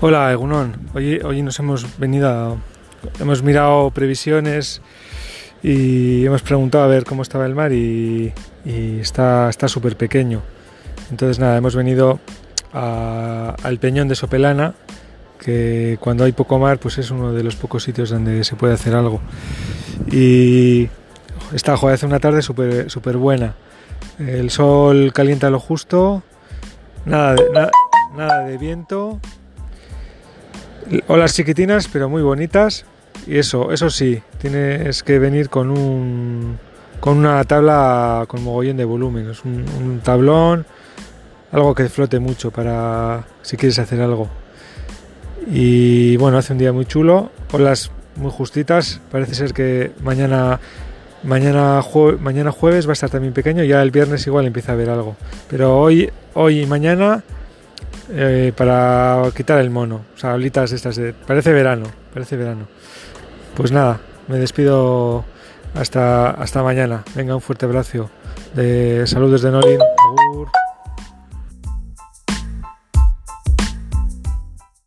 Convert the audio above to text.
Hola, Egunon. Hoy, hoy nos hemos venido a- Hemos mirado previsiones y hemos preguntado a ver cómo estaba el mar y, y está súper pequeño. Entonces nada, hemos venido al Peñón de Sopelana, que cuando hay poco mar pues es uno de los pocos sitios donde se puede hacer algo. Y está, joder, hace una tarde súper súper buena. El sol calienta lo justo, nada de viento olas chiquitinas pero muy bonitas. Y eso eso sí tienes que venir con un con una tabla con mogollón de volumen es un, tablón algo que flote mucho para si quieres hacer algo. Y bueno hace un día muy chulo olas muy justitas parece ser que mañana mañana jueves va a estar también pequeño ya el viernes igual empieza a haber algo. Pero hoy hoy y mañana eh, para quitar el mono. O sea, estas. Parece verano, parece verano. Pues nada, me despido hasta, hasta mañana. Venga, un fuerte abrazo. De saludos de Norin. Agur.